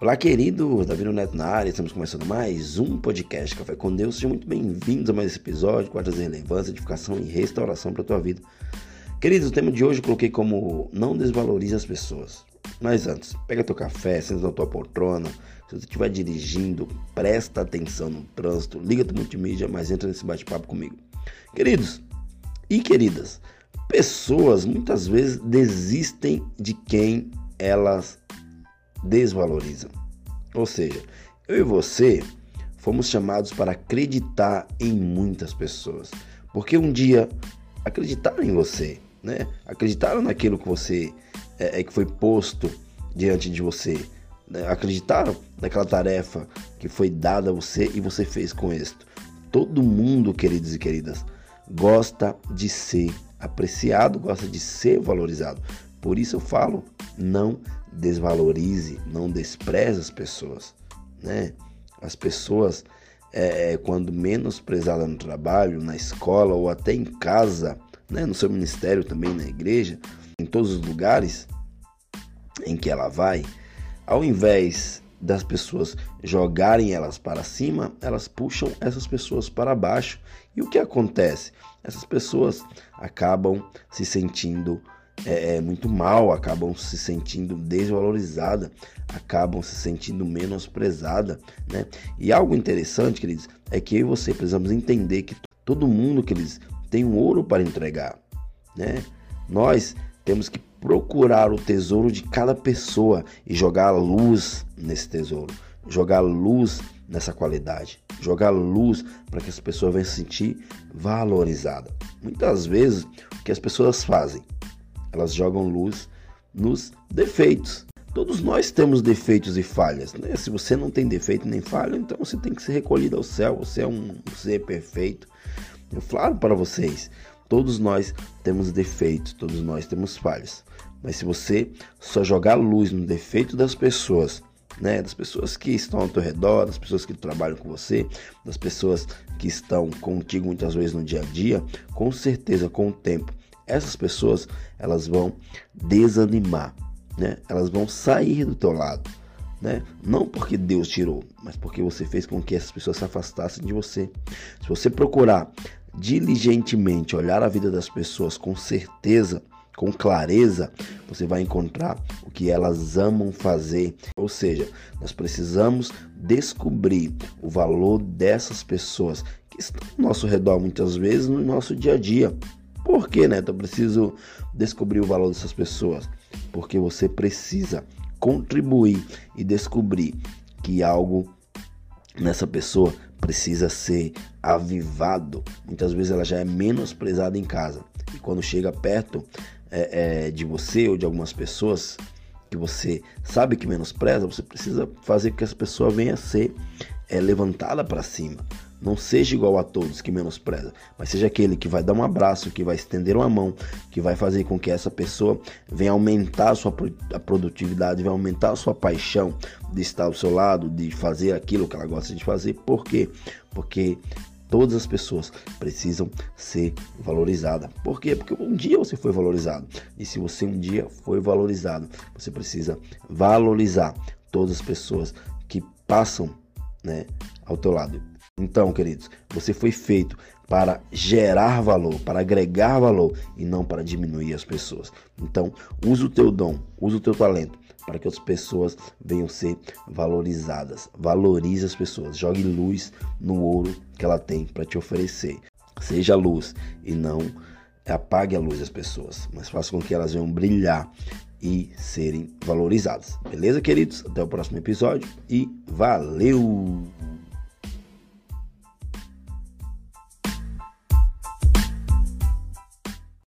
Olá, querido Davi Neto na área, estamos começando mais um podcast Café com Deus. Sejam muito bem-vindos a mais esse episódio com trazer relevância, edificação e restauração para a tua vida. Queridos, o tema de hoje eu coloquei como não desvalorize as pessoas. Mas antes, pega teu café, senta na tua poltrona. Se você estiver dirigindo, presta atenção no trânsito, liga teu multimídia, mas entra nesse bate-papo comigo. Queridos e queridas, pessoas muitas vezes desistem de quem elas desvalorizam. Ou seja, eu e você fomos chamados para acreditar em muitas pessoas, porque um dia acreditaram em você, né? Acreditaram naquilo que você é, é que foi posto diante de você, né? acreditaram naquela tarefa que foi dada a você e você fez com êxito. Todo mundo, queridos e queridas, gosta de ser apreciado, gosta de ser valorizado. Por isso eu falo, não desvalorize, não despreze as pessoas, né? As pessoas, é, é quando menosprezadas no trabalho, na escola ou até em casa, né? no seu ministério também, na igreja, em todos os lugares em que ela vai, ao invés das pessoas jogarem elas para cima, elas puxam essas pessoas para baixo. E o que acontece? Essas pessoas acabam se sentindo é, é, muito mal, acabam se sentindo desvalorizadas, acabam se sentindo menosprezada, né? E algo interessante, queridos, é que eu e você precisamos entender que todo mundo, queridos, tem um ouro para entregar, né? Nós temos que procurar o tesouro de cada pessoa e jogar luz nesse tesouro, jogar luz nessa qualidade, jogar luz para que as pessoas venham se sentir valorizadas. Muitas vezes o que as pessoas fazem elas jogam luz nos defeitos. Todos nós temos defeitos e falhas. Né? Se você não tem defeito nem falha, então você tem que ser recolhido ao céu. Você é um ser perfeito. Eu falo para vocês, todos nós temos defeitos, todos nós temos falhas. Mas se você só jogar luz no defeito das pessoas, né, das pessoas que estão ao teu redor, das pessoas que trabalham com você, das pessoas que estão contigo muitas vezes no dia a dia, com certeza com o tempo essas pessoas elas vão desanimar, né? Elas vão sair do teu lado, né? Não porque Deus tirou, mas porque você fez com que essas pessoas se afastassem de você. Se você procurar diligentemente olhar a vida das pessoas com certeza, com clareza, você vai encontrar o que elas amam fazer. Ou seja, nós precisamos descobrir o valor dessas pessoas que estão ao nosso redor muitas vezes no nosso dia a dia. Por que, Neto? Eu preciso descobrir o valor dessas pessoas. Porque você precisa contribuir e descobrir que algo nessa pessoa precisa ser avivado. Muitas vezes ela já é menosprezada em casa. E quando chega perto é, é, de você ou de algumas pessoas que você sabe que menospreza, você precisa fazer com que essa pessoa venha ser é, levantada para cima. Não seja igual a todos que menospreza, mas seja aquele que vai dar um abraço, que vai estender uma mão, que vai fazer com que essa pessoa venha aumentar a sua a produtividade, vai aumentar a sua paixão de estar ao seu lado, de fazer aquilo que ela gosta de fazer. Por quê? Porque todas as pessoas precisam ser valorizadas. Por quê? Porque um dia você foi valorizado. E se você um dia foi valorizado, você precisa valorizar todas as pessoas que passam né, ao teu lado. Então, queridos, você foi feito para gerar valor, para agregar valor e não para diminuir as pessoas. Então, use o teu dom, use o teu talento para que as pessoas venham ser valorizadas. Valorize as pessoas, jogue luz no ouro que ela tem para te oferecer. Seja luz e não apague a luz das pessoas, mas faça com que elas venham brilhar e serem valorizadas. Beleza, queridos? Até o próximo episódio e valeu!